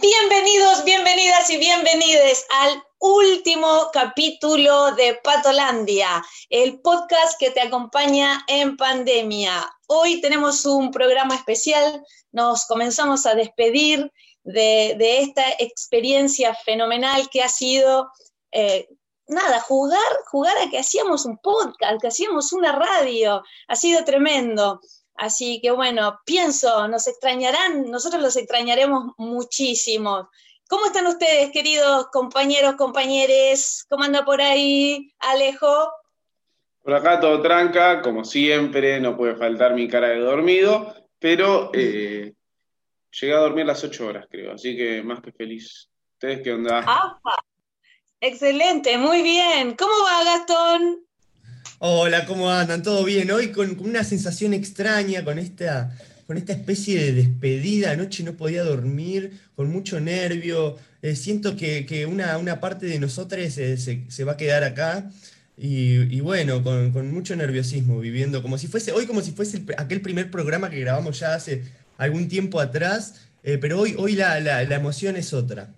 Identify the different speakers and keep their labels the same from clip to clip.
Speaker 1: Bienvenidos, bienvenidas y bienvenides al último capítulo de Patolandia, el podcast que te acompaña en pandemia. Hoy tenemos un programa especial, nos comenzamos a despedir de, esta experiencia fenomenal que ha sido, eh, nada, jugar, jugar a que hacíamos un podcast, que hacíamos una radio, ha sido tremendo. Así que bueno, pienso, nos extrañarán, nosotros los extrañaremos muchísimo. ¿Cómo están ustedes, queridos compañeros, compañeros? ¿Cómo anda por ahí, Alejo?
Speaker 2: Por acá todo tranca, como siempre, no puede faltar mi cara de dormido, pero eh, llegué a dormir las ocho horas, creo, así que más que feliz. ¿Ustedes qué onda?
Speaker 1: Excelente, muy bien. ¿Cómo va, Gastón?
Speaker 3: Hola, ¿cómo andan? ¿Todo bien? Hoy con, una sensación extraña, con esta, con esta especie de despedida. Anoche no podía dormir, con mucho nervio. Eh, siento que, una, parte de nosotros se, va a quedar acá. Y, bueno, con, mucho nerviosismo, viviendo como si fuese, hoy como si fuese aquel primer programa que grabamos ya hace algún tiempo atrás, eh, pero hoy, hoy la, la emoción es otra.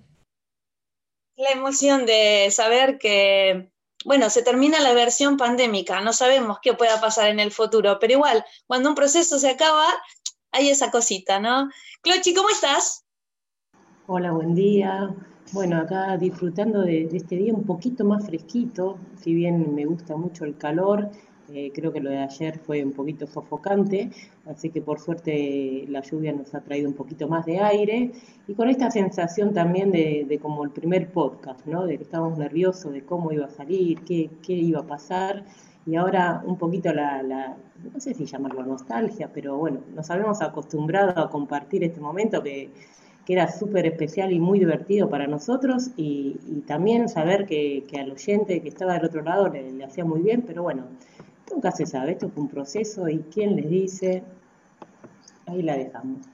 Speaker 1: La emoción de saber que bueno, se termina la versión pandémica, no sabemos qué pueda pasar en el futuro, pero igual, cuando un proceso se acaba, hay esa cosita, ¿no? Clochi, ¿cómo estás?
Speaker 4: Hola, buen día. Bueno, acá disfrutando de, este día un poquito más fresquito, si bien me gusta mucho el calor, eh, creo que lo de ayer fue un poquito sofocante, así que por suerte la lluvia nos ha traído un poquito más de aire y con esta sensación también de, como el primer podcast, ¿no? De que estábamos nerviosos de cómo iba a salir, qué, iba a pasar y ahora un poquito la, no sé si llamarlo nostalgia, pero bueno, nos habíamos acostumbrado a compartir este momento que, era súper especial y muy divertido para nosotros y, también saber que, al oyente que estaba del otro lado le, le hacía muy bien, pero bueno, Nunca se sabe, esto fue un proceso y quién les dice, ahí la dejamos.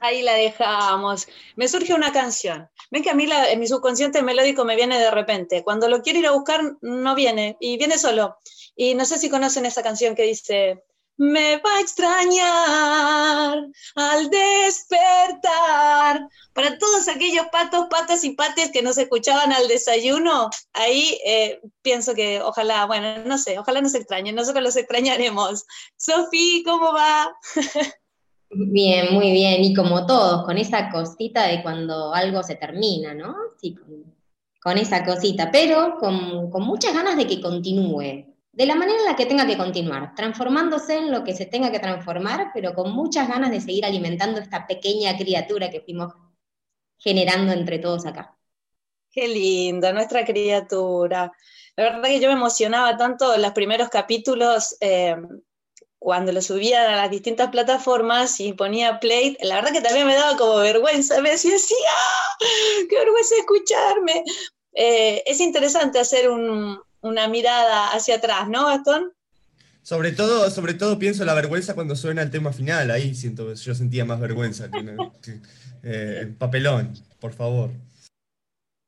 Speaker 1: Ahí la dejamos. Me surge una canción. Ven que a mí en mi subconsciente melódico me viene de repente. Cuando lo quiero ir a buscar, no viene. Y viene solo. Y no sé si conocen esa canción que dice, me va a extrañar al despertar. Para todos aquellos patos, patas y pates que nos escuchaban al desayuno, ahí eh, pienso que ojalá, bueno, no sé, ojalá nos extrañen, nosotros los extrañaremos. Sofi, ¿cómo va?
Speaker 5: Bien, muy bien, y como todos, con esa cosita de cuando algo se termina, ¿no? Sí, con, esa cosita, pero con, con muchas ganas de que continúe, de la manera en la que tenga que continuar, transformándose en lo que se tenga que transformar, pero con muchas ganas de seguir alimentando esta pequeña criatura que fuimos generando entre todos acá.
Speaker 1: Qué linda, nuestra criatura. La verdad que yo me emocionaba tanto los primeros capítulos eh, cuando lo subía a las distintas plataformas y ponía play. La verdad que también me daba como vergüenza. Me decía, ¡ah! ¡Qué vergüenza escucharme! Eh, es interesante hacer un, una mirada hacia atrás, ¿no, Gastón?
Speaker 3: Sobre todo, sobre todo pienso la vergüenza cuando suena el tema final, ahí siento, yo sentía más vergüenza que, eh, papelón, por favor.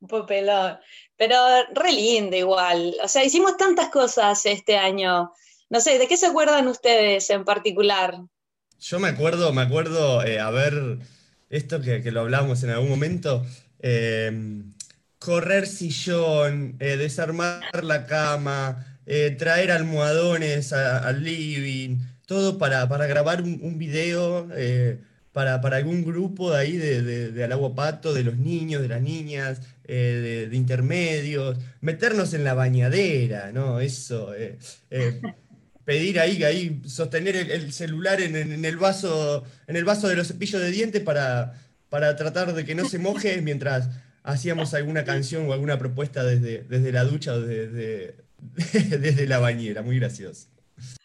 Speaker 1: Papelón, pero re lindo igual, o sea, hicimos tantas cosas este año, no sé, ¿de qué se acuerdan ustedes en particular?
Speaker 3: Yo me acuerdo, me acuerdo, eh, a ver, esto que, lo hablamos en algún momento, eh, correr sillón, eh, desarmar la cama, eh, traer almohadones al living, todo para, grabar un, video eh, para, algún grupo de ahí de, de, Pato, de los niños, de las niñas, de, intermedios, meternos en la bañadera, ¿no? Eso, pedir ahí, ahí sostener el, celular en, el vaso, en el vaso de los cepillos de dientes para, para tratar de que no se moje mientras hacíamos alguna canción o alguna propuesta desde, desde la ducha o desde, desde la bañera, muy gracioso.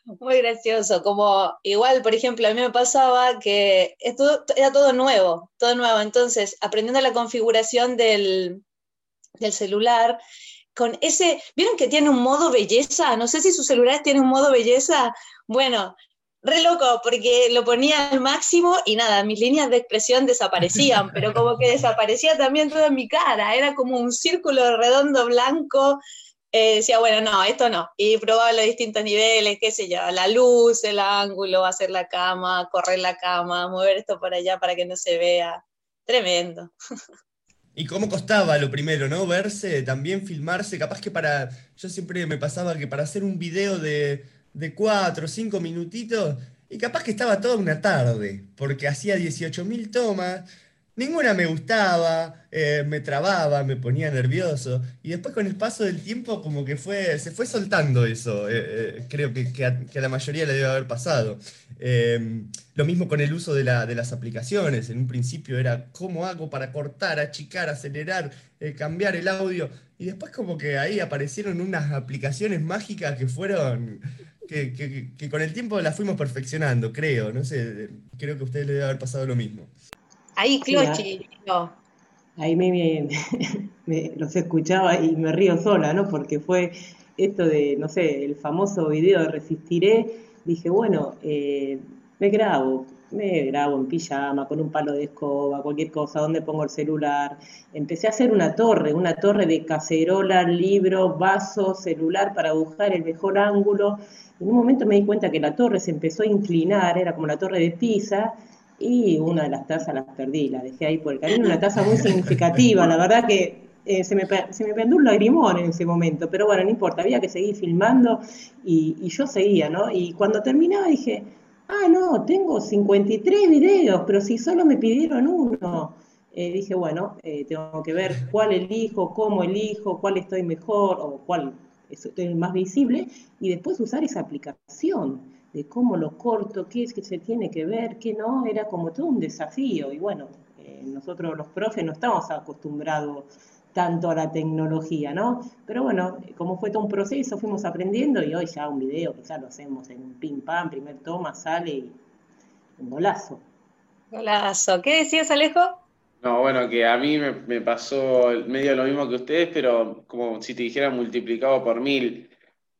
Speaker 1: Muy gracioso, como igual, por ejemplo, a mí me pasaba que esto era todo nuevo, todo nuevo, entonces aprendiendo la configuración del, del celular, con ese, ¿vieron que tiene un modo belleza? No sé si su celular tiene un modo belleza. Bueno, re loco, porque lo ponía al máximo y nada, mis líneas de expresión desaparecían, pero como que desaparecía también toda mi cara, era como un círculo redondo blanco. Eh, decía, bueno, no, esto no. Y probaba los distintos niveles, qué sé yo, la luz, el ángulo, hacer la cama, correr la cama, mover esto por allá para que no se vea. tremendo.
Speaker 3: Y cómo costaba lo primero, ¿no? Verse, también filmarse, capaz que para, yo siempre me pasaba que para hacer un video de, de cuatro o cinco minutitos, y capaz que estaba toda una tarde, porque hacía 18.000 tomas, Ninguna me gustaba, eh, me trababa, me ponía nervioso. Y después con el paso del tiempo como que fue, se fue soltando eso. Eh, eh, creo que, a, la mayoría le debe haber pasado. lo mismo con el uso de, las aplicaciones. En un principio era cómo hago para cortar, achicar, acelerar, cambiar el audio. Y después como que ahí aparecieron unas aplicaciones mágicas que fueron... Que, que con el tiempo las fuimos perfeccionando, creo. No sé, creo que a ustedes les debe haber pasado lo mismo.
Speaker 1: Ahí, Clochi,
Speaker 4: Ahí me, los escuchaba y me río sola, ¿no? Porque fue esto de, no sé, el famoso video de Resistiré. Dije, bueno, eh, me grabo, me grabo en pijama, con un palo de escoba, cualquier cosa, donde pongo el celular. Empecé a hacer una torre, una torre de cacerola, libro, vaso, celular para buscar el mejor ángulo. En un momento me di cuenta que la torre se empezó a inclinar, era como la torre de Pisa, y una de las tazas las perdí, la dejé ahí por el camino, una taza muy significativa, la verdad que eh, se, me, se me prendió un lagrimón en ese momento, pero bueno, no importa, había que seguir filmando y, yo seguía, ¿no? Y cuando terminaba dije, ah, no, tengo 53 videos, pero si solo me pidieron uno. Eh, dije, bueno, eh, tengo que ver cuál elijo, cómo elijo, cuál estoy mejor o cuál estoy más visible y después usar esa aplicación de cómo lo corto, qué es que se tiene que ver, qué no, era como todo un desafío. Y bueno, eh, nosotros los profes no estamos acostumbrados tanto a la tecnología, ¿no? Pero bueno, como fue todo un proceso, fuimos aprendiendo y hoy ya un video ya lo hacemos en un pim pam, primer toma, sale y un golazo.
Speaker 1: Golazo. ¿Qué decías, Alejo?
Speaker 2: No, bueno, que a mí me, me, pasó medio lo mismo que ustedes, pero como si te dijera multiplicado por mil.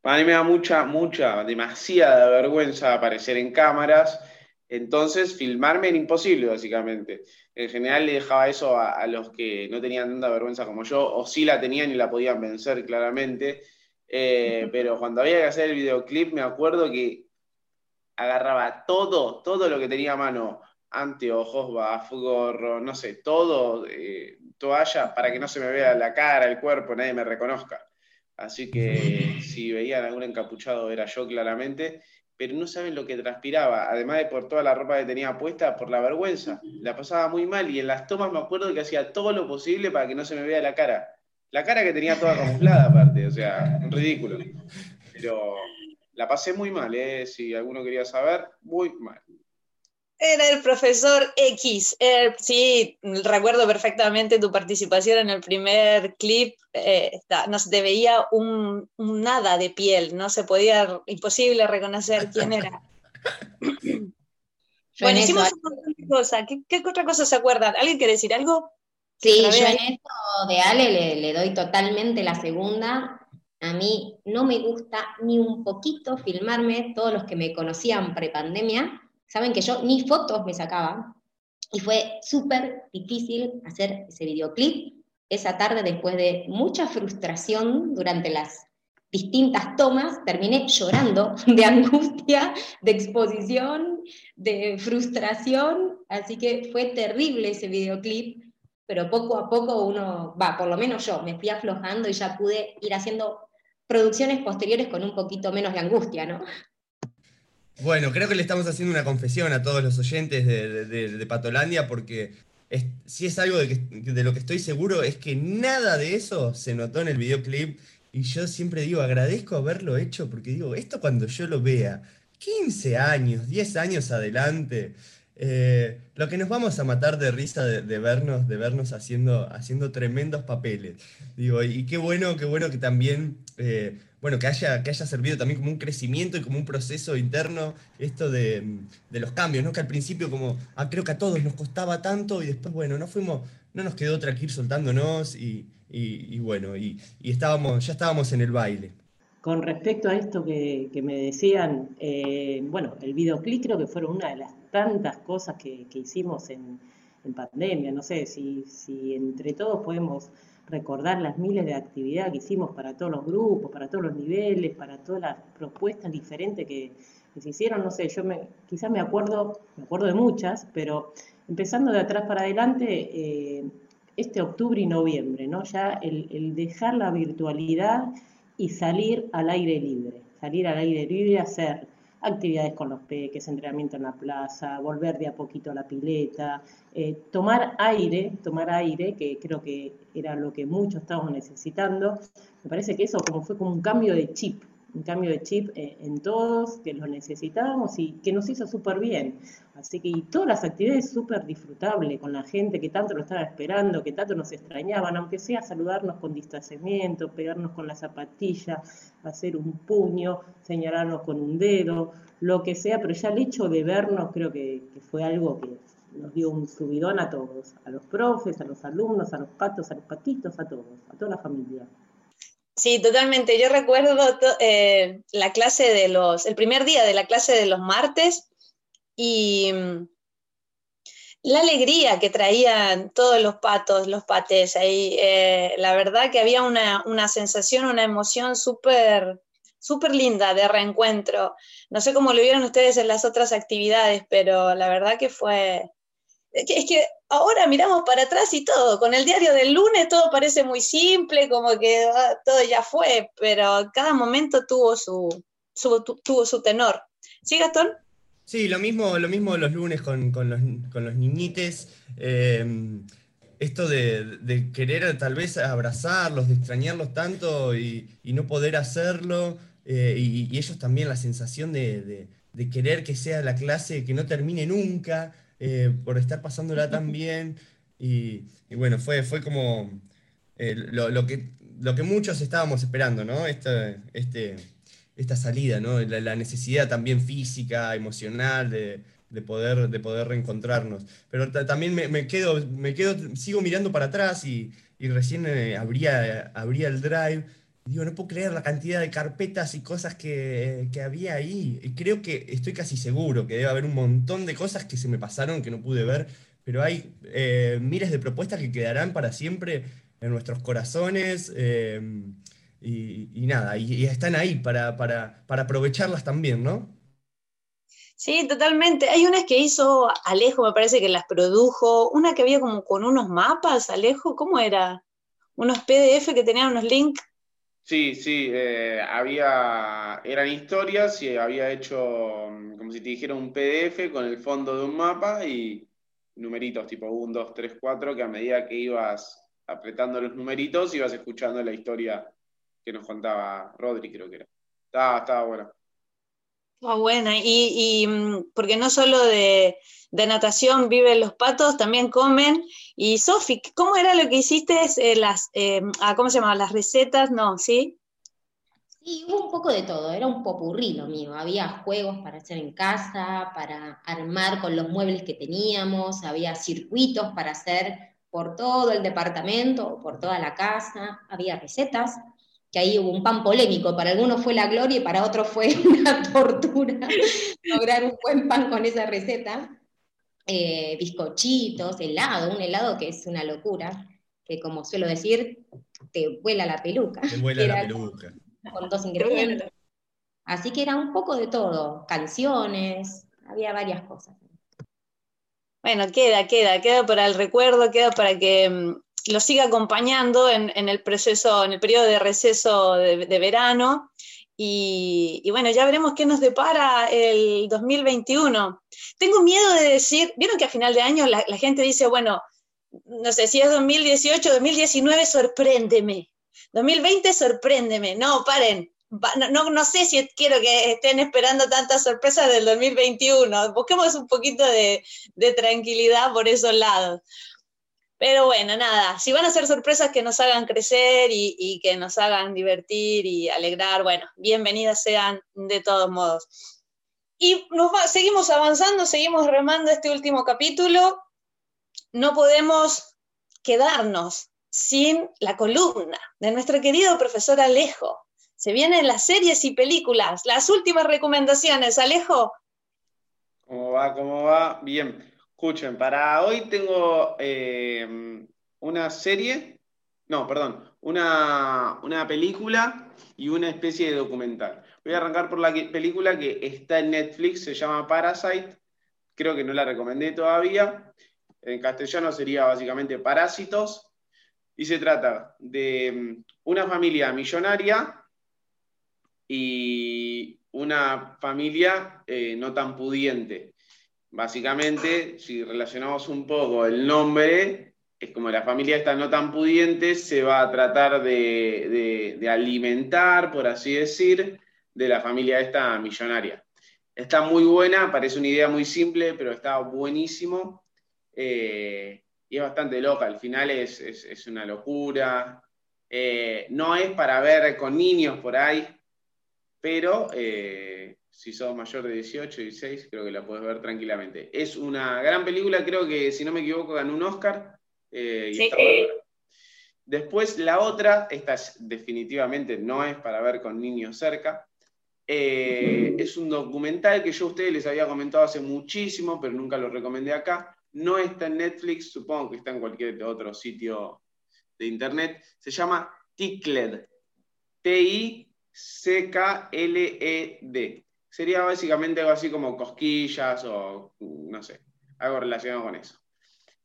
Speaker 2: A mí me da mucha, mucha, demasiada vergüenza aparecer en cámaras, entonces filmarme era imposible, básicamente. En general le dejaba eso a, los que no tenían tanta vergüenza como yo, o sí la tenían y la podían vencer claramente, eh, pero cuando había que hacer el videoclip me acuerdo que agarraba todo, todo lo que tenía a mano, anteojos, baf, gorro, no sé, todo, eh, toalla, para que no se me vea la cara, el cuerpo, nadie me reconozca. Así que si veían algún encapuchado era yo claramente, pero no saben lo que transpiraba, además de por toda la ropa que tenía puesta, por la vergüenza. La pasaba muy mal y en las tomas me acuerdo que hacía todo lo posible para que no se me vea la cara. La cara que tenía toda camuflada aparte, o sea, ridículo. Pero la pasé muy mal, ¿eh? si alguno quería saber, muy mal.
Speaker 1: Era el profesor X. sí, recuerdo perfectamente tu participación en el primer clip. Eh, no se te veía un, nada de piel, no se podía, imposible reconocer quién era. bueno, hicimos una cosa. ¿Qué, otra cosa se acuerdan? ¿Alguien quiere decir algo?
Speaker 5: Sí, yo en esto de Ale le, le doy totalmente la segunda. A mí no me gusta ni un poquito filmarme, todos los que me conocían prepandemia, saben que yo ni fotos me sacaba y fue súper difícil hacer ese videoclip esa tarde después de mucha frustración durante las distintas tomas, terminé llorando de angustia, de exposición, de frustración, así que fue terrible ese videoclip, pero poco a poco uno, va, por lo menos yo, me fui aflojando y ya pude ir haciendo producciones posteriores con un poquito menos de angustia, ¿no?
Speaker 3: Bueno, creo que le estamos haciendo una confesión a todos los oyentes de, Patolandia porque si es algo de, lo que estoy seguro es que nada de eso se notó en el videoclip y yo siempre digo, agradezco haberlo hecho porque digo, esto cuando yo lo vea, 15 años, 10 años adelante, eh, lo que nos vamos a matar de risa de, vernos, de vernos haciendo, haciendo tremendos papeles. Digo, y qué bueno, qué bueno que también eh, bueno, que haya, que haya servido también como un crecimiento y como un proceso interno esto de, los cambios, ¿no? Que al principio como, ah, creo que a todos nos costaba tanto y después, bueno, no fuimos, no nos quedó otra que ir soltándonos y, bueno, y, estábamos, ya estábamos en el baile.
Speaker 4: Con respecto a esto que, me decían, eh, bueno, el videoclip creo que fueron una de las tantas cosas que, hicimos en, pandemia. No sé si, entre todos podemos recordar las miles de actividades que hicimos para todos los grupos, para todos los niveles, para todas las propuestas diferentes que, que se hicieron, no sé, yo me, quizás me acuerdo, me acuerdo de muchas, pero empezando de atrás para adelante, eh, este octubre y noviembre, ¿no? Ya el, dejar la virtualidad y salir al aire libre, salir al aire libre, hacer actividades con los peques, entrenamiento en la plaza, volver de a poquito a la pileta, eh, tomar aire, tomar aire, que creo que era lo que muchos estábamos necesitando. Me parece que eso como fue como un cambio de chip, un cambio de chip eh, en todos, que lo necesitábamos y que nos hizo súper bien. Así que y todas las actividades súper disfrutables con la gente que tanto lo estaba esperando, que tanto nos extrañaban, aunque sea saludarnos con distanciamiento, pegarnos con la zapatilla, hacer un puño, señalarnos con un dedo, lo que sea, pero ya el hecho de vernos creo que, que fue algo que nos dio un subidón a todos, a los profes, a los alumnos, a los patos, a los patitos, a todos, a toda la familia.
Speaker 1: Sí, totalmente. Yo recuerdo eh, la clase de los, el primer día de la clase de los martes y mm, la alegría que traían todos los patos, los pates ahí. Eh, la verdad que había una, una sensación, una emoción súper súper linda de reencuentro. No sé cómo lo vieron ustedes en las otras actividades, pero la verdad que fue, es que ahora miramos para atrás y todo, con el diario del lunes todo parece muy simple, como que ah, todo ya fue, pero cada momento tuvo su, tuvo su tenor. ¿Sí, Gastón?
Speaker 3: Sí, lo mismo, lo mismo los lunes con, los, con niñites. Em, esto de, querer tal vez abrazarlos, de extrañarlos tanto y, no poder hacerlo, eh, y, ellos también la sensación de, querer que sea la clase que no termine nunca, eh, por estar pasándola tan bien. Y, bueno, fue, fue como eh, lo, que, lo que muchos estábamos esperando, ¿no? Esta, este, esta salida, ¿no? La, necesidad también física, emocional de, poder, de poder reencontrarnos. Pero también me, quedo, me quedo, sigo mirando para atrás y, recién eh, abría, abría el drive Digo, no puedo creer la cantidad de carpetas y cosas que, había ahí. Y creo que estoy casi seguro que debe haber un montón de cosas que se me pasaron que no pude ver, pero hay eh, miles de propuestas que quedarán para siempre en nuestros corazones. Eh, y, nada, y, están ahí para, para, aprovecharlas también, ¿no?
Speaker 1: Sí, totalmente. Hay unas que hizo Alejo, me parece que las produjo. Una que había como con unos mapas, Alejo, ¿cómo era? Unos PDF que tenían unos links
Speaker 2: Sí, sí, eh, había, eran historias y había hecho, mm, como si te dijera, un PDF con el fondo de un mapa y numeritos tipo 1, 2, 3, 4, que a medida que ibas apretando los numeritos ibas escuchando la historia que nos contaba Rodri, creo que era. Estaba, estaba bueno.
Speaker 1: Estaba buena, y, y mm, porque no solo de, de natación viven los patos, también comen. Y Sofi, ¿cómo era lo que hiciste? Eh, las, eh, ah, ¿Cómo se llamaban? Las recetas, ¿no? ¿Sí?
Speaker 5: Sí, hubo un poco de todo, era un popurrí mío. Había juegos para hacer en casa, para armar con los muebles que teníamos, había circuitos para hacer por todo el departamento por toda la casa, había recetas, que ahí hubo un pan polémico, para algunos fue la gloria y para otros fue una tortura lograr un buen pan con esa receta eh, bizcochitos, helado, un helado que es una locura, que como suelo decir, te vuela la peluca.
Speaker 3: Te vuela la peluca.
Speaker 5: Con dos ingredientes. Así que era un poco de todo, canciones, había varias cosas.
Speaker 1: Bueno, queda, queda, queda para el recuerdo, queda para que mm, lo siga acompañando en, el proceso, en el periodo de receso de, de verano y, bueno, ya veremos qué nos depara el 2021. Tengo miedo de decir, vieron que a final de año la, gente dice, bueno, no sé si es 2018, 2019, sorpréndeme. 2020, sorpréndeme. No, paren. No, no, sé si quiero que estén esperando tantas sorpresas del 2021. Busquemos un poquito de, de tranquilidad por esos lados. Pero bueno, nada, si van a ser sorpresas que nos hagan crecer y, que nos hagan divertir y alegrar, bueno, bienvenidas sean de todos modos. Y nos seguimos avanzando, seguimos remando este último capítulo. No podemos quedarnos sin la columna de nuestro querido profesor Alejo. Se vienen las series y películas, las últimas recomendaciones. Alejo.
Speaker 2: ¿Cómo va? ¿Cómo va? Bien. Escuchen, para hoy tengo eh, una serie, no, perdón, una, película y una especie de documental. Voy a arrancar por la película que está en Netflix, se llama Parasite. Creo que no la recomendé todavía. En castellano sería básicamente Parásitos. Y se trata de mm, una familia millonaria y una familia eh, no tan pudiente. Básicamente, si relacionamos un poco el nombre, es como la familia está no tan pudiente, se va a tratar de, alimentar, por así decir, de la familia esta millonaria. Está muy buena, parece una idea muy simple, pero está buenísimo. Eh, y es bastante loca, al final es, una locura. Eh, no es para ver con niños por ahí, pero eh, si sos mayor de 18, 16, creo que la puedes ver tranquilamente. Es una gran película, creo que si no me equivoco ganó un Oscar. Eh, Después la otra, esta definitivamente no es para ver con niños cerca. Eh, es un documental que yo a ustedes les había comentado hace muchísimo, pero nunca lo recomendé acá. No está en Netflix, supongo que está en cualquier otro sitio de internet. Se llama Tickled. T-I C-K-L-E-D. Sería básicamente algo así como cosquillas o no sé, algo relacionado con eso.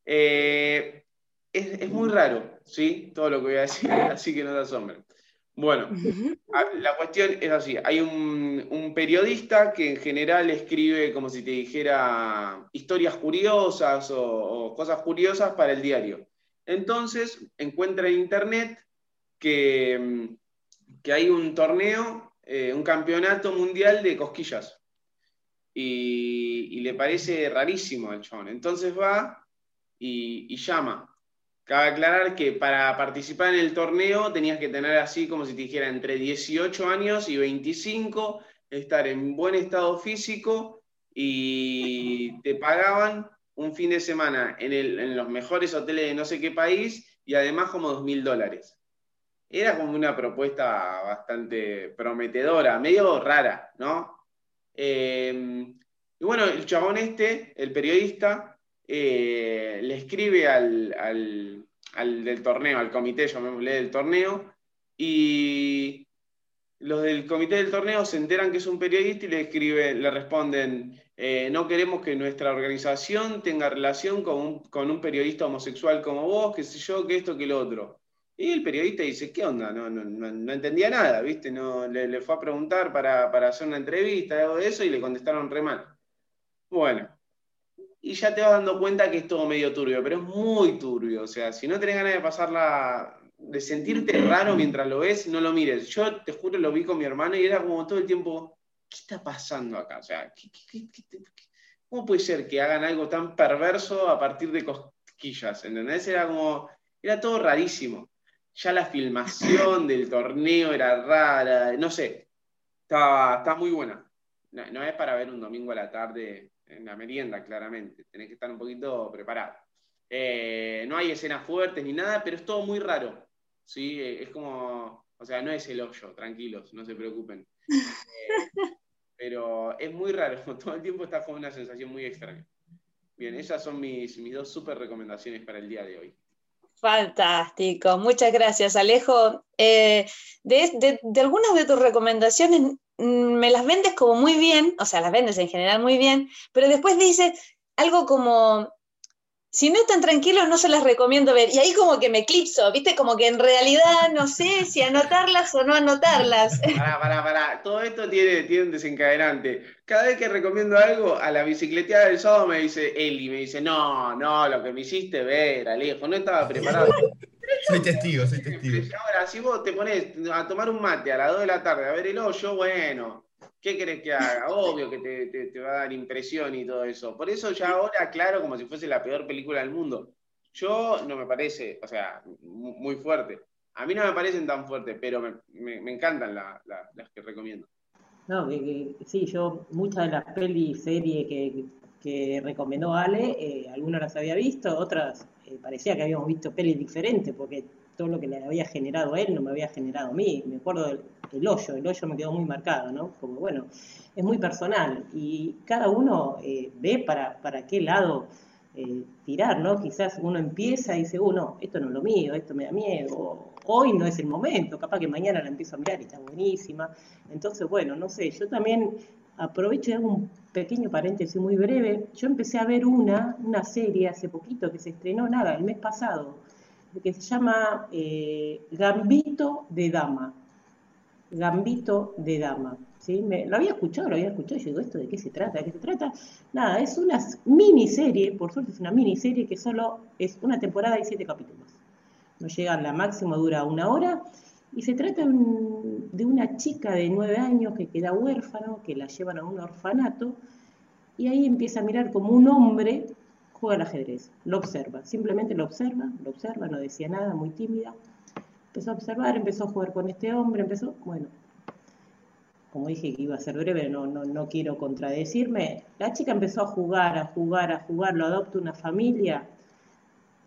Speaker 2: Eh, es, muy raro, ¿sí? Todo lo que voy a decir, así que no te asombren. Bueno, la cuestión es así, hay un, periodista que en general escribe como si te dijera historias curiosas o cosas curiosas para el diario. Entonces encuentra en internet que que hay un torneo, eh, un campeonato mundial de cosquillas. Y, le parece rarísimo al chabón. Entonces va y, llama. Cabe aclarar que para participar en el torneo tenías que tener así como si te dijera entre 18 años y 25, estar en buen estado físico y te pagaban un fin de semana en, en los mejores hoteles de no sé qué país y además como dos mil dólares era como una propuesta bastante prometedora, medio rara, ¿no? Eh, y bueno, el chabón este, el periodista, eh, le escribe al, del torneo, al comité, llamémosle del torneo, y los del comité del torneo se enteran que es un periodista y le escriben, le responden, eh, no queremos que nuestra organización tenga relación con un, con un periodista homosexual como vos, qué sé yo, que esto, que lo otro. Y el periodista dice, ¿qué onda? No, no, entendía nada, ¿viste? No, le, fue a preguntar para, hacer una entrevista, algo de eso, y le contestaron re mal. Bueno, y ya te vas dando cuenta que es todo medio turbio, pero es muy turbio. O sea, si no tenés ganas de pasarla, de sentirte raro mientras lo ves, no lo mires. Yo te juro, lo vi con mi hermano y era como todo el tiempo, ¿qué está pasando acá? O sea, cómo puede ser que hagan algo tan perverso a partir de cosquillas? ¿Entendés? Era como, era todo rarísimo ya la filmación del torneo era rara, no sé, está, muy buena. No, es para ver un domingo a la tarde en la merienda, claramente, tenés que estar un poquito preparado. Eh, no hay escenas fuertes ni nada, pero es todo muy raro, ¿sí? Es como, o sea, no es el hoyo, tranquilos, no se preocupen. Eh, pero es muy raro, todo el tiempo está con una sensación muy extraña. Bien, esas son mis, mis dos super recomendaciones para el día de hoy.
Speaker 1: Fantástico, muchas gracias Alejo. Eh, de, algunas de tus recomendaciones mm, me las vendes como muy bien, o sea, las vendes en general muy bien, pero después dices algo como si no están tranquilos, no se las recomiendo ver. Y ahí como que me eclipso, ¿viste? Como que en realidad no sé si anotarlas o no anotarlas.
Speaker 2: Pará, pará, pará. Todo esto tiene, tiene un desencadenante. Cada vez que recomiendo algo, a la bicicleteada del sábado me dice Eli, me dice, no, no, lo que me hiciste ver, Alejo, no estaba preparado.
Speaker 3: soy testigo, soy testigo.
Speaker 2: Ahora, si vos te pones a tomar un mate a las 2 de la tarde a ver el hoyo, bueno, ¿Qué querés que haga? Obvio que te, va a dar impresión y todo eso. Por eso ya ahora claro como si fuese la peor película del mundo. Yo no me parece, o sea, muy fuerte. A mí no me parecen tan fuertes, pero me, encantan las que recomiendo.
Speaker 4: No, sí, yo muchas de las pelis, series que, que recomendó Ale, eh, algunas las había visto, otras eh, parecía que habíamos visto pelis diferentes, porque todo lo que le había generado a él no me había generado a mí. Me acuerdo del hoyo, el hoyo me quedó muy marcado, ¿no? Como bueno, es muy personal y cada uno eh, ve para, para qué lado eh, tirar, ¿no? Quizás uno empieza y dice, oh, no, esto no es lo mío, esto me da miedo, hoy no es el momento, capaz que mañana la empiezo a mirar y está buenísima. Entonces, bueno, no sé, yo también aprovecho y hago un pequeño paréntesis muy breve. Yo empecé a ver una, una serie hace poquito que se estrenó, nada, el mes pasado, que se llama eh, Gambito de Dama. Gambito de Dama. ¿sí? Me, lo había escuchado, lo había escuchado, yo digo, ¿esto de qué se trata? ¿De qué se trata? Nada, es una miniserie, por suerte es una miniserie que solo es una temporada y siete capítulos. No llega a la máxima, dura una hora, y se trata de una chica de nueve años que queda huérfano, que la llevan a un orfanato, y ahí empieza a mirar como un hombre juega al ajedrez, lo observa, simplemente lo observa, lo observa, no decía nada, muy tímida. Empezó a observar, empezó a jugar con este hombre, empezó, bueno, como dije que iba a ser breve, no, no, no quiero contradecirme, la chica empezó a jugar, a jugar, a jugar, lo adopta una familia,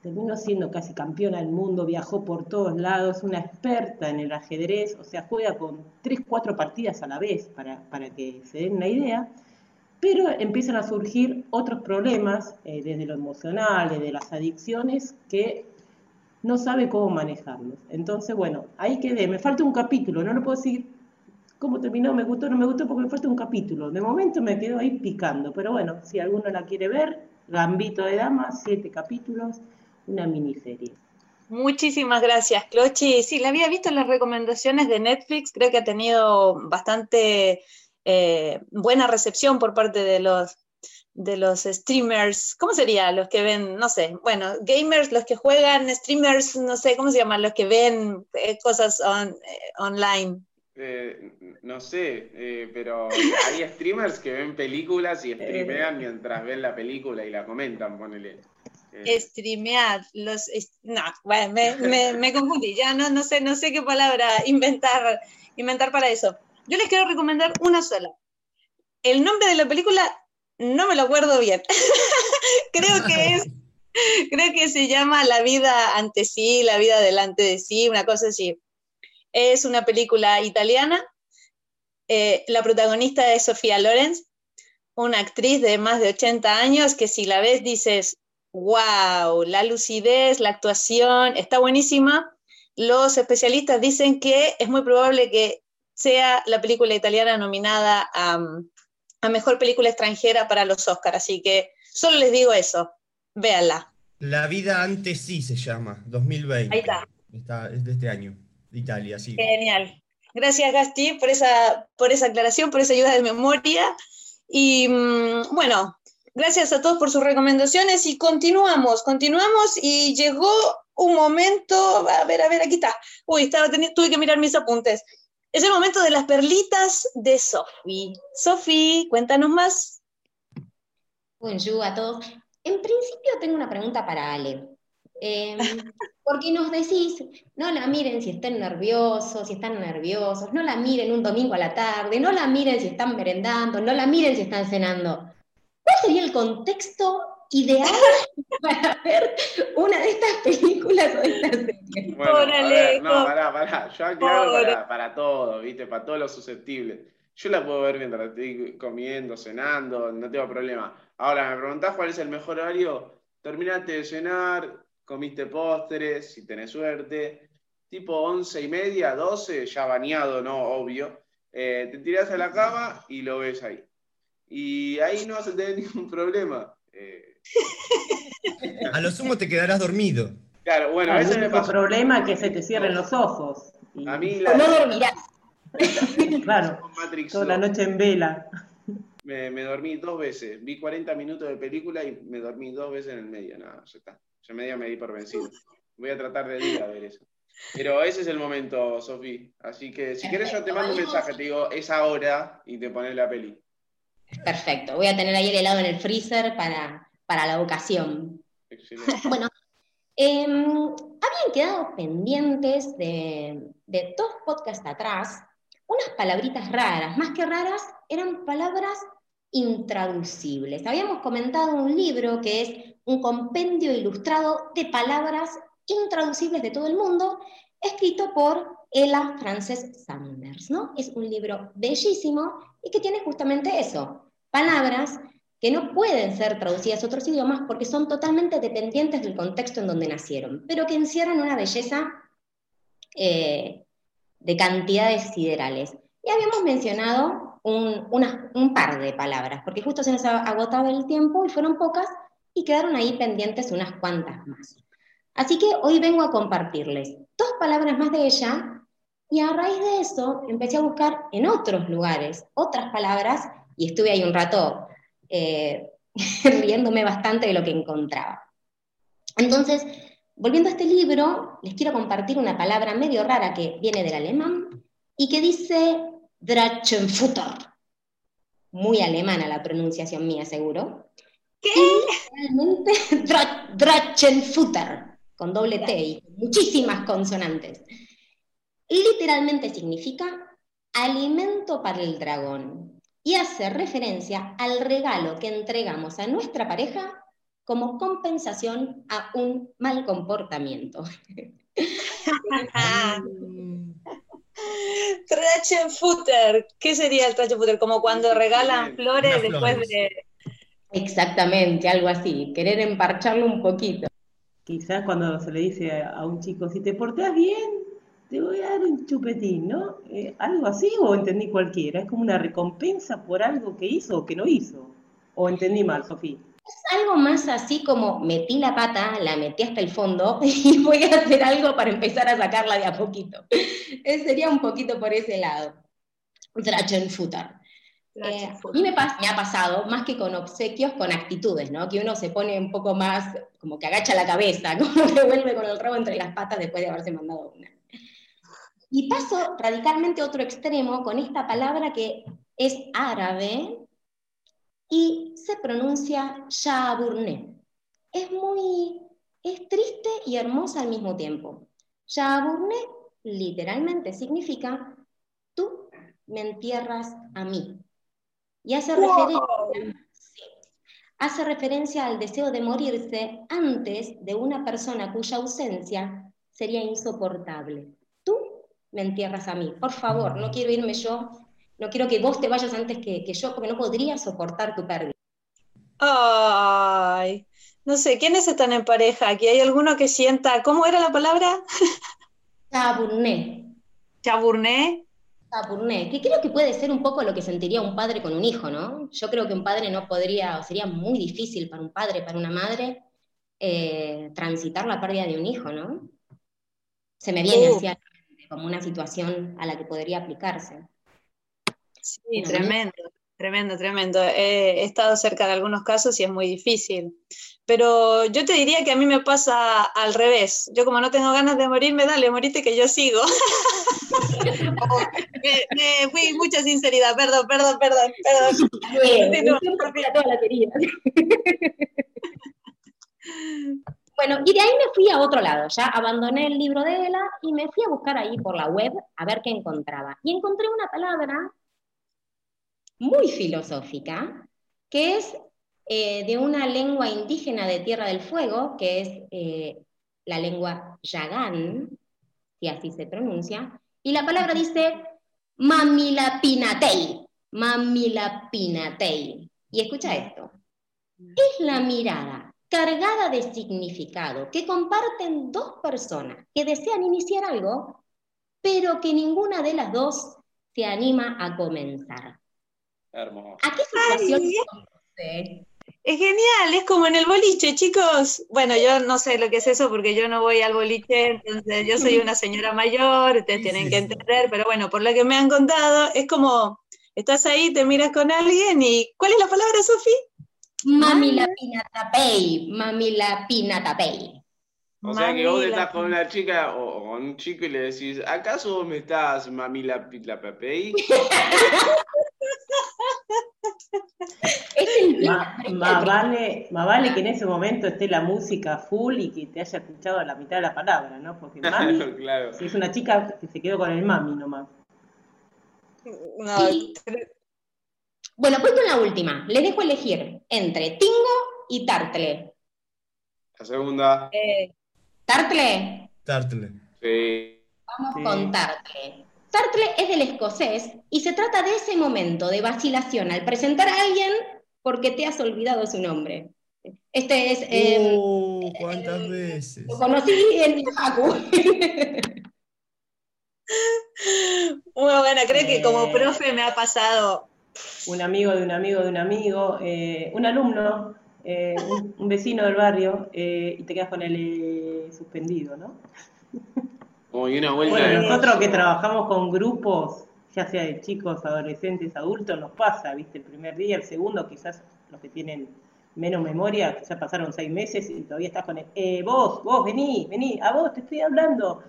Speaker 4: terminó siendo casi campeona del mundo, viajó por todos lados, una experta en el ajedrez, o sea, juega con tres, cuatro partidas a la vez, para, para que se den una idea, pero empiezan a surgir otros problemas, eh, desde lo emocional, desde las adicciones, que no sabe cómo manejarlos. Entonces, bueno, ahí quedé, me falta un capítulo, no lo puedo decir cómo terminó, me gustó, no me gustó, porque me falta un capítulo. De momento me quedo ahí picando, pero bueno, si alguno la quiere ver, Gambito de Dama, siete capítulos, una miniserie.
Speaker 1: Muchísimas gracias, Clochi. Sí, la había visto en las recomendaciones de Netflix, creo que ha tenido bastante eh, buena recepción por parte de los, de los streamers. ¿Cómo sería? Los que ven, no sé, bueno, gamers, los que juegan, streamers, no sé, ¿cómo se llaman? Los que ven eh, cosas on, online.
Speaker 2: Eh, no sé, eh, pero hay streamers que ven películas y eh. streamean mientras ven la película y la comentan, ponele.
Speaker 1: Streamear, los no, bueno, me, me, confundí, ya no, no sé, no sé qué palabra inventar, inventar para eso. Yo les quiero recomendar una sola. El nombre de la película no me lo acuerdo bien. creo que es, creo que se llama La vida ante sí, la vida delante de sí, una cosa así. Es una película italiana. Eh, la protagonista es Sofía Lorenz, una actriz de más de 80 años que si la ves dices, wow, la lucidez, la actuación, está buenísima. Los especialistas dicen que es muy probable que sea la película italiana nominada a, a Mejor Película Extranjera para los Oscars. Así que solo les digo eso, véanla.
Speaker 3: La vida antes sí se llama, 2020.
Speaker 1: Ahí está.
Speaker 3: está es de este año. Italia, sí.
Speaker 1: Genial. Gracias, Gasti, por esa, por esa aclaración, por esa ayuda de memoria. Y mm, bueno, gracias a todos por sus recomendaciones y continuamos, continuamos y llegó un momento, a ver, a ver, aquí está. Uy, estaba tuve que mirar mis apuntes. Es el momento de las perlitas de Sofi. Sofi, cuéntanos más.
Speaker 5: Bonjour a todos. En principio tengo una pregunta para Ale. Em, porque nos decís, no la miren si están nerviosos, si están nerviosos, no la miren un domingo a la tarde, no la miren si están merendando, no la miren si están cenando. ¿Cuál sería el contexto ideal para ver una de estas películas o de estas series?
Speaker 2: Bueno, no, pará, pará. Yo aclaro para, para todo, ¿viste? Para todos los susceptibles. Yo la puedo ver mientras estoy comiendo, cenando, no tengo problema. Ahora, me preguntás cuál es el mejor horario. Terminaste de cenar, comiste postres, si tenés suerte, tipo once y media, doce, ya bañado, ¿no? Obvio. Eh, te tirás a la cama y lo ves ahí. Y ahí no vas a tener ningún problema. Eh.
Speaker 3: A lo sumo te quedarás dormido.
Speaker 2: Claro, bueno,
Speaker 4: ese es el problema que se te cierren los ojos.
Speaker 5: A mí la... No dormirás.
Speaker 4: claro, toda la noche en vela.
Speaker 2: Me, me, dormí dos veces. Vi 40 minutos de película y me dormí dos veces en el medio. Nada, ya está. Yo media me di por vencido. Voy a tratar de día a ver eso. Pero ese es el momento, Sofi. Así que si quieres yo te mando un mensaje, te digo, es ahora y te pones la peli.
Speaker 5: Perfecto. Voy a tener ahí el helado en el freezer para, para la ocasión. Excelente. bueno, em, habían quedado pendientes de, de dos podcasts atrás unas palabritas raras, más que raras, eran palabras intraducibles. Habíamos comentado un libro que es un compendio ilustrado de palabras intraducibles de todo el mundo, escrito por Ella Frances Sanders. ¿no? Es un libro bellísimo y que tiene justamente eso, palabras que no pueden ser traducidas a otros idiomas porque son totalmente dependientes del contexto en donde nacieron, pero que encierran una belleza eh, de cantidades siderales. Y habíamos mencionado un, un, par de palabras, porque justo se nos agotaba el tiempo y fueron pocas y quedaron ahí pendientes unas cuantas más. Así que hoy vengo a compartirles dos palabras más de ella y a raíz de eso empecé a buscar en otros lugares otras palabras y estuve ahí un rato eh, riéndome bastante de lo que encontraba. Entonces, volviendo a este libro, les quiero compartir una palabra medio rara que viene del alemán y que dice Drachenfutter. Muy alemana la pronunciación mía, seguro.
Speaker 1: ¿Qué?
Speaker 5: realmente Drachenfutter, con doble T y muchísimas consonantes. Literalmente significa alimento para el dragón y hace referencia al regalo que entregamos a nuestra pareja como compensación a un mal comportamiento.
Speaker 1: Trachenfutter, ¿qué sería el Trachenfutter? Como cuando regalan flores después de...
Speaker 5: Exactamente, algo así, querer emparcharlo un poquito.
Speaker 4: Quizás cuando se le dice a un chico, si te portas bien, te voy a dar un chupetín, ¿no? Eh, ¿Algo así o entendí cualquiera? ¿Es como una recompensa por algo que hizo o que no hizo? ¿O entendí mal, Sofía?
Speaker 5: Es algo más así como metí la pata, la metí hasta el fondo y voy a hacer algo para empezar a sacarla de a poquito. Eh, sería un poquito por ese lado. Drachenfutter. Eh, a mí me, ha pasado, más que con obsequios, con actitudes, ¿no? Que uno se pone un poco más, como que agacha la cabeza, como que vuelve con el rabo entre las patas después de haberse mandado una. Y paso radicalmente a otro extremo con esta palabra que es árabe y se pronuncia Shaburné. Es muy, es triste y hermosa al mismo tiempo. Shaburné literalmente significa tú me entierras a mí. Y hace, referencia, hace referencia al deseo de morirse antes de una persona cuya ausencia sería insoportable me entierras a mí. Por favor, no quiero irme yo, no quiero que vos te vayas antes que, yo, porque no podría soportar tu pérdida.
Speaker 1: Ay, no sé, ¿quiénes están en pareja? Aquí hay alguno que sienta, ¿cómo era la palabra?
Speaker 5: Chaburné.
Speaker 1: Chaburné.
Speaker 5: Chaburné, que creo que puede ser un poco lo que sentiría un padre con un hijo, ¿no? Yo creo que un padre no podría, o sería muy difícil para un padre, para una madre, eh, transitar la pérdida de un hijo, ¿no? Se me viene hacia como una situación a la que podría aplicarse.
Speaker 1: Sí, tremendo, tremendo, tremendo. He, estado cerca de algunos casos y es muy difícil. Pero yo te diría que a mí me pasa al revés. Yo como no tengo ganas de morirme, dale, morite que yo sigo. me, fui mucha sinceridad, perdón, perdón, perdón, perdón.
Speaker 5: Bueno, y de ahí me fui a otro lado, ya abandoné el libro de Ela y me fui a buscar ahí por la web a ver qué encontraba. Y encontré una palabra muy filosófica, que es eh, de una lengua indígena de Tierra del Fuego, que es eh, la lengua yagán, si así se pronuncia, y la palabra dice mamilapinatei, mamilapinatei. Y escucha esto, es la mirada cargada de significado, que comparten dos personas que desean iniciar algo, pero que ninguna de las dos se anima a comenzar.
Speaker 2: Hermoso.
Speaker 5: ¿A qué situación
Speaker 1: Es genial, es como en el boliche, chicos. Bueno, yo no sé lo que es eso porque yo no voy al boliche, entonces yo soy una señora mayor, ustedes tienen que entender, pero bueno, por lo que me han contado, es como, estás ahí, te miras con alguien y ¿cuál es la palabra, Sofi?
Speaker 5: Mami la pinatapey, mami la pinatapey.
Speaker 2: O sea que vos estás con una chica o con un chico y le decís, ¿acaso vos me estás mami la pinatapey?
Speaker 4: Más vale, vale que en ese momento esté la música full y que te haya escuchado la mitad de la palabra, ¿no? Porque mami, claro. si es una chica que se quedó con el mami nomás.
Speaker 5: No, bueno, pues con la última. Le dejo elegir entre Tingo y Tartle.
Speaker 2: La segunda.
Speaker 5: Eh, ¿Tartle?
Speaker 3: Tartle.
Speaker 2: Sí.
Speaker 5: Vamos con Tartle. Tartle es del escocés y se trata de ese momento de vacilación al presentar a alguien porque te has olvidado su nombre. Este es. Eh,
Speaker 3: uh, ¿Cuántas veces?
Speaker 5: Lo conocí en Haku.
Speaker 1: Muy buena, creo que como profe me ha pasado.
Speaker 4: Un amigo de un amigo de un amigo, eh, un alumno, eh, un, vecino del barrio, y te quedas con el suspendido, ¿no?
Speaker 2: una vuelta
Speaker 4: bueno, nosotros que trabajamos con grupos, ya sea de chicos, adolescentes, adultos, nos pasa, ¿viste? El primer día, el segundo, quizás los que tienen menos memoria, ya pasaron seis meses y todavía estás con el, eh, vos, vos, vení, vení, a vos te estoy hablando.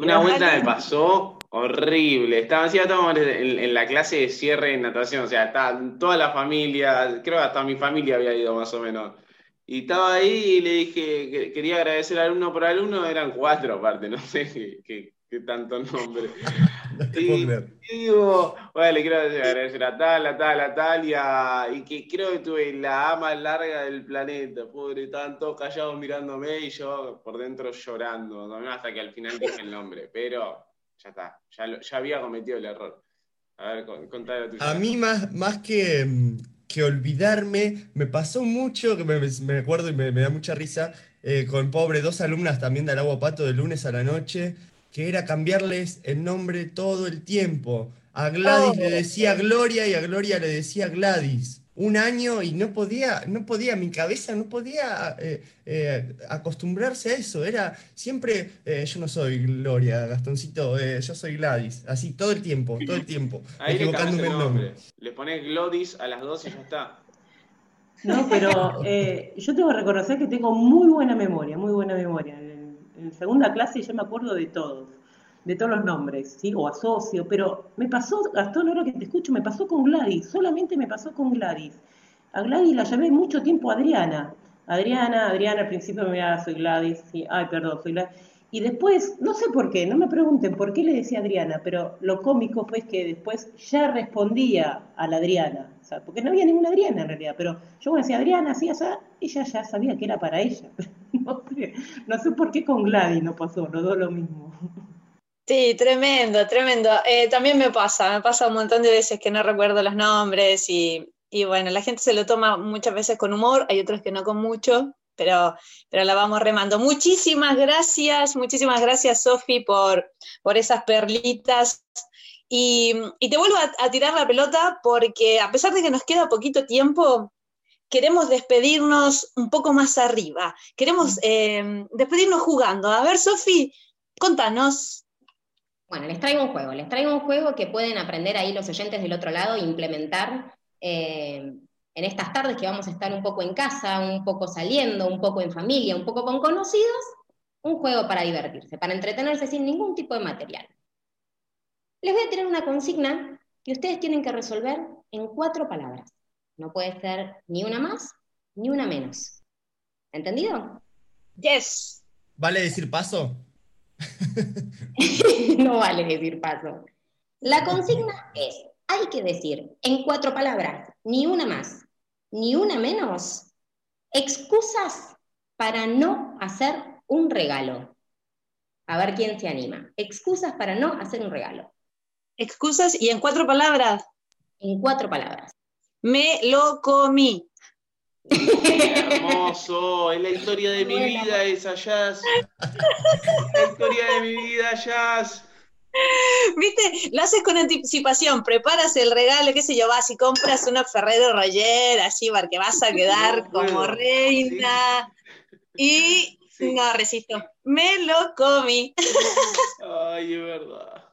Speaker 2: Una vuelta me pasó horrible. Estaba, estábamos en, la clase de cierre de natación, o sea, estaba toda la familia, creo que hasta mi familia había ido más o menos. Y estaba ahí y le dije que quería agradecer alumno por alumno, eran cuatro aparte, no sé qué, qué tanto nombre. y, digo, bueno, le quiero agradecer a tal, a tal, a tal, y, a, y que creo que tuve la ama larga del planeta, pobre, estaban todos callados mirándome y yo por dentro llorando, hasta que al final dije el nombre, pero ya está, ya, ya había cometido el error. A ver, contale
Speaker 3: a A mí más, más que, que olvidarme, me pasó mucho, que me, me acuerdo y me, da mucha risa, eh, con pobre dos alumnas también del agua pato de lunes a la noche, que era cambiarles el nombre todo el tiempo. A Gladys le decía Gloria y a Gloria le decía Gladys. Un año y no podía, no podía, mi cabeza no podía eh, eh, acostumbrarse a eso. Era siempre, eh, yo no soy Gloria, Gastoncito, yo soy Gladys. Así todo el tiempo, todo el tiempo.
Speaker 2: Ahí equivocándome el nombre. Le pones Glodis a las dos y ya está.
Speaker 4: No, pero yo tengo que reconocer que tengo muy buena memoria, muy buena memoria en segunda clase ya me acuerdo de todos, de todos los nombres, ¿sí? O asocio, pero me pasó, Gastón, ahora que te escucho, me pasó con Gladys, solamente me pasó con Gladys. A Gladys la llamé mucho tiempo Adriana. Adriana, Adriana, al principio me decía, soy Gladys, sí, ay, perdón, soy Gladys. Y después, no sé por qué, no me pregunten por qué le decía Adriana, pero lo cómico fue que después ya respondía a la Adriana, porque no había ninguna Adriana en realidad, pero yo me decía Adriana, sí, o sea, ella ya sabía que era para ella. no, sé, por qué con Gladys no pasó, no dos lo mismo.
Speaker 1: Sí, tremendo, tremendo. Eh, también me pasa, me pasa un montón de veces que no recuerdo los nombres y, y bueno, la gente se lo toma muchas veces con humor, hay otros que no con mucho, pero, pero la vamos remando. Muchísimas gracias, muchísimas gracias, Sofi, por, por esas perlitas. Y, te vuelvo a, tirar la pelota porque a pesar de que nos queda poquito tiempo, queremos despedirnos un poco más arriba. Queremos mm. eh, despedirnos jugando. A ver, Sofi, contanos.
Speaker 5: Bueno, les traigo un juego. Les traigo un juego que pueden aprender ahí los oyentes del otro lado e implementar. Eh, en estas tardes que vamos a estar un poco en casa, un poco saliendo, un poco en familia, un poco con conocidos, un juego para divertirse, para entretenerse sin ningún tipo de material. Les voy a tener una consigna que ustedes tienen que resolver en cuatro palabras. No puede ser ni una más ni una menos. ¿Entendido?
Speaker 1: Yes.
Speaker 3: ¿Vale decir paso?
Speaker 5: no vale decir paso. La consigna es, hay que decir en cuatro palabras, ni una más ni una menos, excusas para no hacer un regalo. A ver quién se anima. Excusas para no hacer un regalo.
Speaker 1: Excusas y en cuatro palabras.
Speaker 5: En cuatro palabras.
Speaker 1: Me lo comí.
Speaker 2: Hermoso, es la historia de mi vida esa jazz. La historia de mi vida jazz.
Speaker 1: ¿Viste? Lo haces con anticipación, preparas el regalo, qué sé yo, vas y compras una Ferrero Roger, así, porque vas a quedar como reina. Y no resisto, me lo comí.
Speaker 2: Ay, es verdad.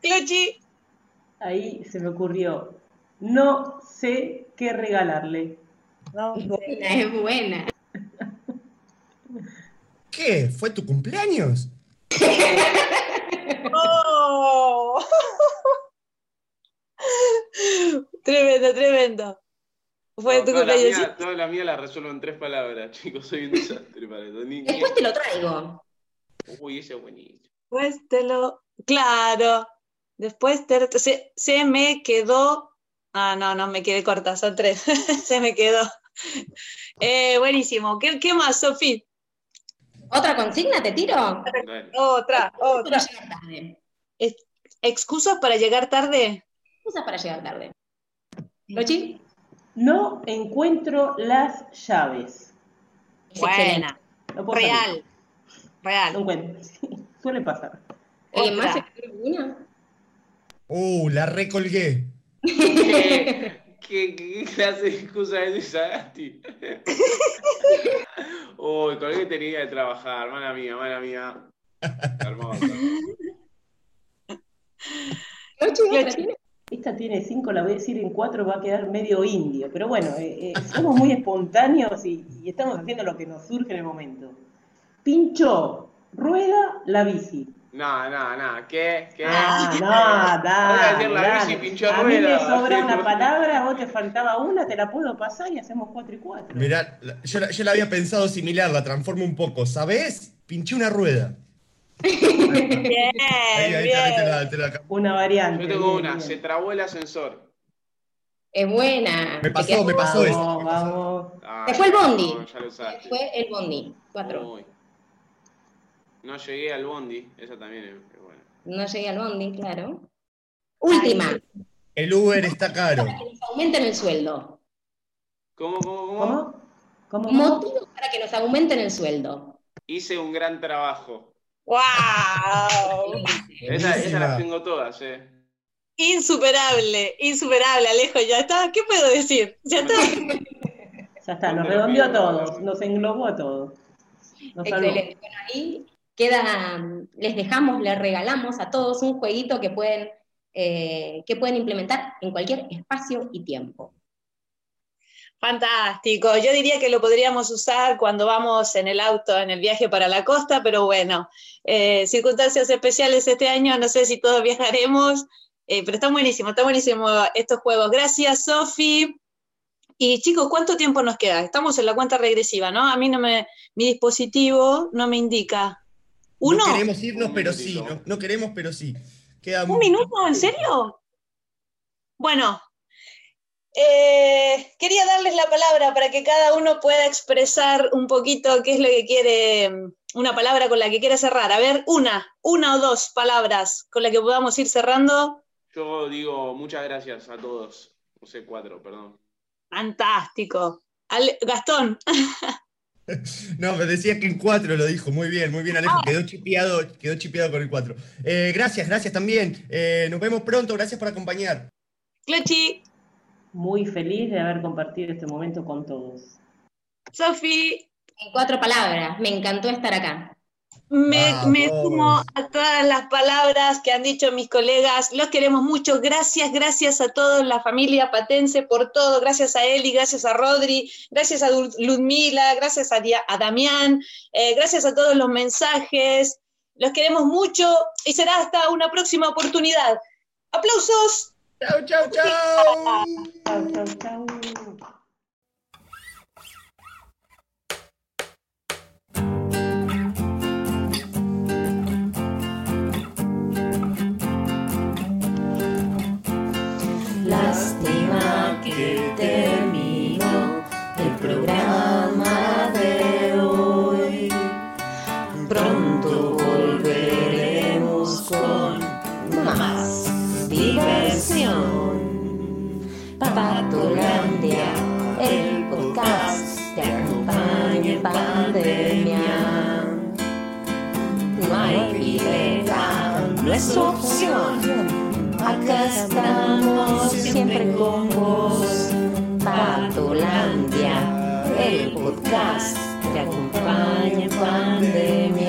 Speaker 1: Clochi.
Speaker 4: Ahí se me ocurrió, no sé qué regalarle.
Speaker 5: No, es buena.
Speaker 3: ¿Qué? ¿Fue tu cumpleaños?
Speaker 1: ¡Oh! tremendo, tremendo. Fue tu cumpleaños.
Speaker 2: La toda la mía la resuelvo en tres palabras, chicos. Soy un desastre para eso.
Speaker 5: Después te lo traigo.
Speaker 2: Uy, ese es buenísimo.
Speaker 1: Después te lo. Claro. Después te... se, se me quedó. Ah, no, no, me quedé corta, son tres. se me quedó. Eh, buenísimo. ¿Qué, qué más, Sofía?
Speaker 5: ¿Otra consigna te tiro?
Speaker 1: Otra, otra. ¿Excusas para llegar tarde?
Speaker 5: Excusas para llegar tarde. ¿Lochi?
Speaker 4: No encuentro las llaves.
Speaker 1: Buena.
Speaker 4: No
Speaker 1: Real.
Speaker 4: salir. No
Speaker 1: Real.
Speaker 4: encuentro. Suele pasar.
Speaker 5: ¿Alguien más alguna?
Speaker 3: Uh, la recolgué.
Speaker 2: ¿Qué, qué, qué clase de excusa es esa, Gasti? Uy, colgué tenía que trabajar, mala mía, mala mía. Hermoso.
Speaker 4: Esta tiene cinco, la voy a decir en cuatro, va a quedar medio indio. Pero bueno, eh, eh, somos muy espontáneos y, y estamos haciendo lo que nos surge en el momento. Pincho, rueda, la bici.
Speaker 2: No, no, no, ¿qué? ¿Qué?
Speaker 4: Ah, no,
Speaker 2: Voy a
Speaker 4: dale,
Speaker 2: decir la
Speaker 4: dale.
Speaker 2: bici pinchó
Speaker 4: A mí me sobra una palabra, vos te faltaba una, te la puedo pasar y hacemos cuatro y cuatro.
Speaker 3: Mirá, yo, la- yo la había pensado similar, la transformo un poco. ¿Sabés? Pinché una rueda.
Speaker 1: Bien,
Speaker 3: Ahí, ahí, te la, te la.
Speaker 4: Una variante.
Speaker 2: Yo tengo
Speaker 4: bien,
Speaker 2: una,
Speaker 4: bien.
Speaker 2: se trabó el ascensor.
Speaker 5: Es buena.
Speaker 3: Me
Speaker 5: Te
Speaker 3: pasó, me pasó
Speaker 4: Vamos,
Speaker 3: eso. me pasó.
Speaker 4: vamos.
Speaker 2: Ah,
Speaker 5: Se fue el bondi.
Speaker 2: no, ya lo usaste.
Speaker 5: Fue el bondi. Cuatro.
Speaker 2: Uy. No llegué al bondi, esa también es.
Speaker 5: No llegué al bondi, claro. Última.
Speaker 3: El Uber está caro.
Speaker 5: Que nos aumenten el sueldo.
Speaker 2: ¿Cómo, cómo, cómo?
Speaker 4: ¿Cómo? ¿Cómo?
Speaker 5: Motivos para que nos aumenten el sueldo.
Speaker 2: Hice un gran trabajo.
Speaker 1: ¡Wow!
Speaker 2: Esa, esa las tengo todas, eh.
Speaker 1: Insuperable, insuperable, Alejo, ya está. ¿Qué puedo decir? Ya está.
Speaker 4: Ya está,
Speaker 2: No
Speaker 4: nos redondeó todos,
Speaker 2: no.
Speaker 4: nos englobó a todos. Nos.
Speaker 5: Excelente. Bueno, ahí queda, les dejamos, les regalamos a todos un jueguito que pueden, eh, que pueden implementar en cualquier espacio y tiempo.
Speaker 1: Fantástico. Yo diría que lo podríamos usar cuando vamos en el auto, en el viaje para la costa, pero bueno, eh, circunstancias especiales este año, no sé si todos viajaremos, eh, pero está buenísimo, está buenísimo estos juegos. Gracias, Sofi. Y chicos, ¿cuánto tiempo nos queda? Estamos en la cuenta regresiva, ¿no? A mí no me, mi dispositivo no me indica. ¿Uno?
Speaker 3: No queremos irnos, pero sí. No, no queremos, pero sí. Queda
Speaker 1: ¿Un minuto? ¿En serio? Bueno, eh, quería darles la palabra para que cada uno pueda expresar un poquito qué es lo que quiere, una palabra con la que quiere cerrar. A ver, una, una o dos palabras con la que podamos ir cerrando.
Speaker 2: Yo digo muchas gracias a todos. No sé, cuatro, perdón.
Speaker 1: Fantástico. Gastón,
Speaker 3: No, me decía que en cuatro lo dijo. Muy bien, muy bien, Alejo. Quedó chipeado, quedó chipeado con el cuatro. Eh, gracias, gracias también. Eh, nos vemos pronto. Gracias por acompañar.
Speaker 1: Clochi,
Speaker 4: Muy feliz de haber compartido este momento con todos.
Speaker 1: Sofi,
Speaker 5: En cuatro palabras, me encantó estar acá.
Speaker 1: Me, sumo a todas las palabras que han dicho mis colegas. Los queremos mucho. Gracias, gracias a todos, la familia patense por todo. Gracias a Eli, gracias a Rodri, gracias a Ludmila, gracias a, Dia- a Damián, eh, gracias a todos los mensajes. Los queremos mucho y será hasta una próxima oportunidad. ¡Aplausos!
Speaker 3: Chau, chau, chau.
Speaker 4: Chau, chau, chau.
Speaker 6: Opción. Acá estamos siempre con vos. Patolandia, el podcast te acompaña en pandemia.